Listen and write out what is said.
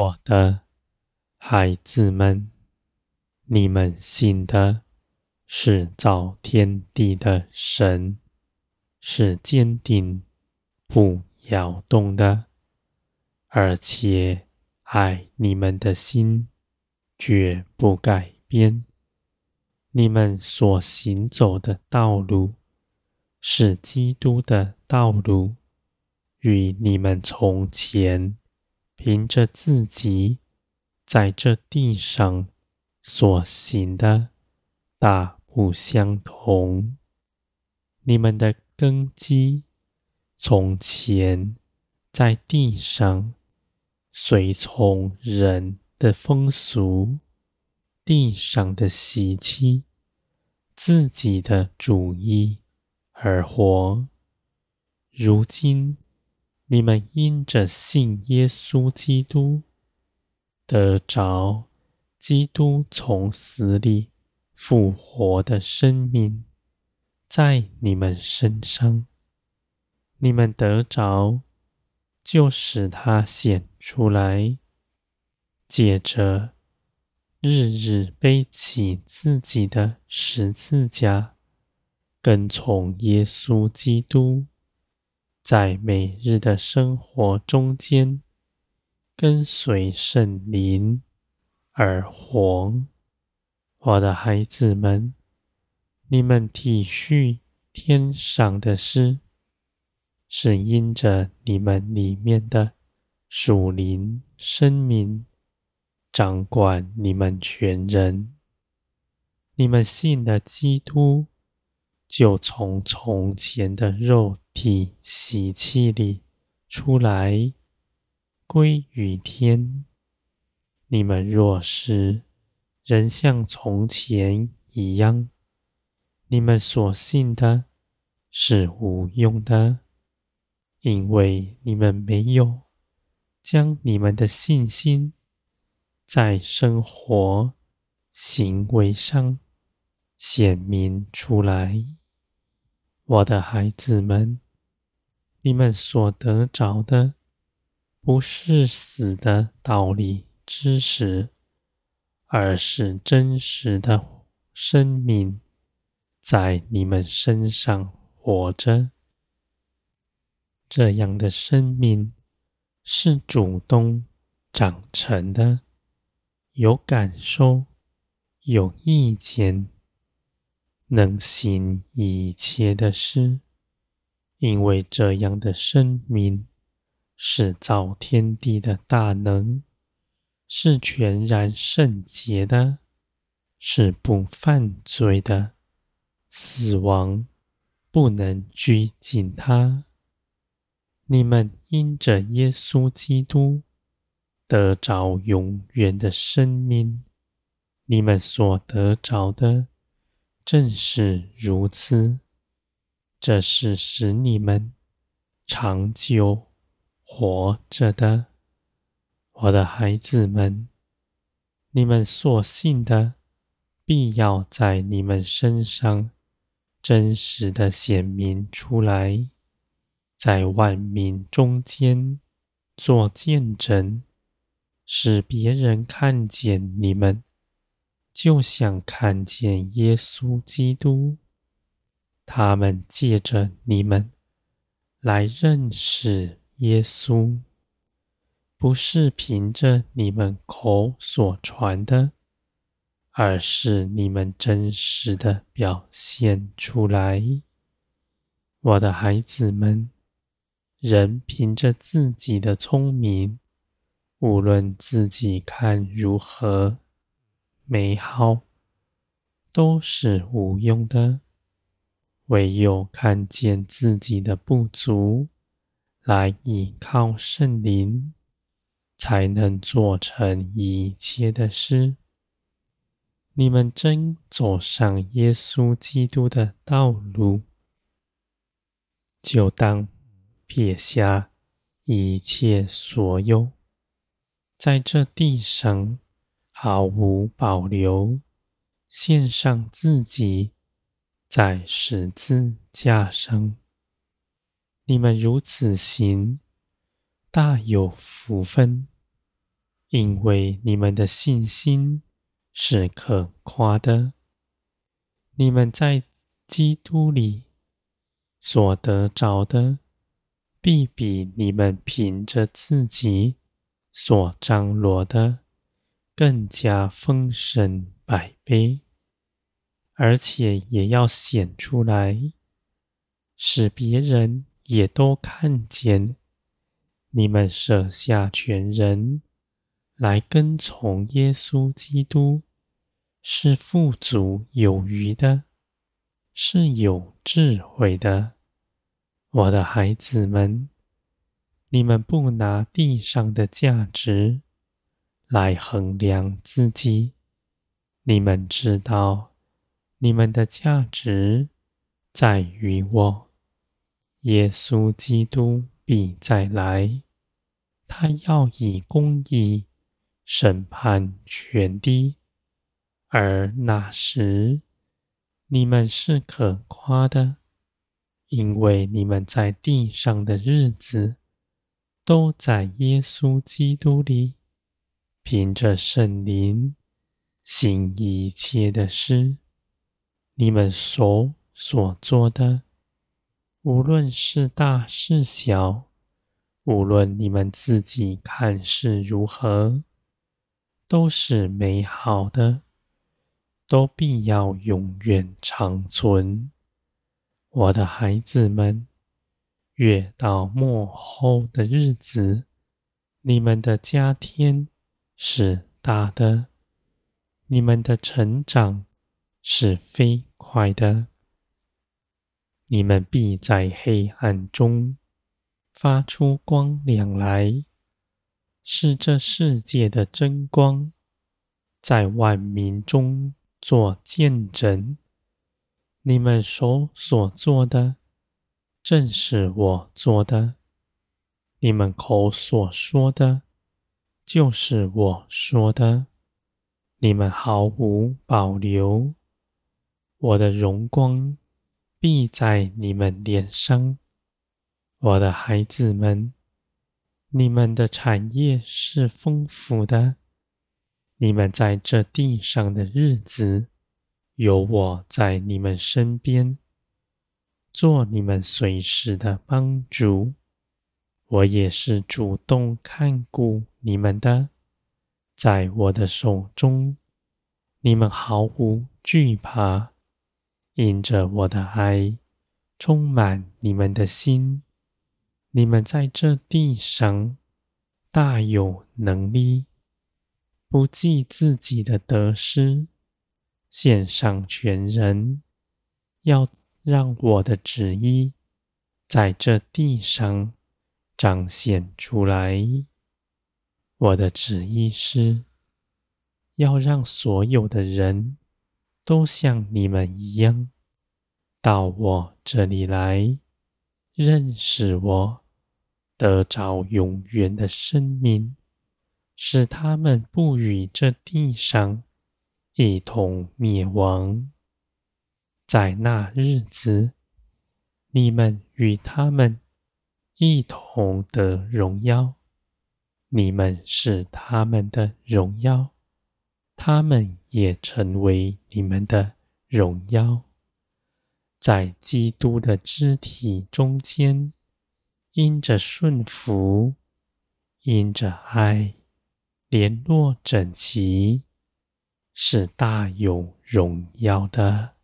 我的孩子们，你们信的是造天地的神，是坚定不摇动的，而且爱你们的心绝不改变。你们所行走的道路是基督的道路，与你们从前凭着自己在这地上所行的大不相同。你们的根基从前在地上随从人的风俗。地上的习气，自己的主意而活。如今，你们因着信耶稣基督，得着基督从死里复活的生命，在你们身上，你们得着，就使他显出来，借着。日日背起自己的十字架，跟从耶稣基督，在每日的生活中间，跟随圣灵而活。我的孩子们，你们体恤天上的事，是因着你们里面的属灵生命。掌管你们全人，你们信了基督，就从从前的肉体喜气里出来，归于天。你们若是仍像从前一样，你们所信的是无用的，因为你们没有将你们的信心。在生活行为上显明出来，我的孩子们，你们所得着的不是死的道理知识，而是真实的生命在你们身上活着。这样的生命是主动长成的。有感受，有意见，能行一切的事，因为这样的生命是造天地的大能，是全然圣洁的，是不犯罪的，死亡不能拘禁他。你们因着耶稣基督。得着永远的生命，你们所得着的正是如此。这是使你们长久活着的，我的孩子们。你们所信的，必要在你们身上真实的显明出来，在万民中间做见证。使别人看见你们，就像看见耶稣基督。他们借着你们来认识耶稣，不是凭着你们口所传的，而是你们真实的表现出来。我的孩子们，人凭着自己的聪明。无论自己看如何美好，都是无用的。唯有看见自己的不足，来依靠圣灵，才能做成一切的事。你们真走上耶稣基督的道路，就当撇下一切所有。在这地上毫无保留，献上自己，在十字架上。你们如此行，大有福分，因为你们的信心是可夸的。你们在基督里所得着的，必比你们凭着自己所张罗的更加丰盛百倍，而且也要显出来，使别人也都看见你们舍下全人来跟从耶稣基督。是富足有余的，是有智慧的，我的孩子们，你们不拿地上的价值来衡量自己，你们知道，你们的价值在于我。耶稣基督必再来，他要以公义审判全地。而那时，你们是可夸的，因为你们在地上的日子，都在耶稣基督里，凭着圣灵行一切的事。你们所所做的，无论是大是小，无论你们自己看是如何，都是美好的。都必要永远长存，我的孩子们。越到末后的日子，你们的家天是大的，你们的成长是飞快的。你们必在黑暗中发出光亮来，是这世界的真光，在万民中。做见证，你们手所做的，正是我做的；你们口所说的，就是我说的。你们毫无保留，我的荣光必在你们脸上，我的孩子们，你们的产业是丰富的。你们在这地上的日子，有我在你们身边，做你们随时的帮助。我也是主动看顾你们的，在我的手中，你们毫无惧怕，因着我的爱充满你们的心。你们在这地上大有能力。不计自己的得失，献上全人，要让我的旨意在这地上彰显出来。我的旨意是要让所有的人都像你们一样，到我这里来，认识我，得着永远的生命。使他们不与这地上一同灭亡，在那日子，你们与他们一同得荣耀，你们是他们的荣耀，他们也成为你们的荣耀，在基督的肢体中间，因着顺服，因着爱。联络整齐，是大有荣耀的。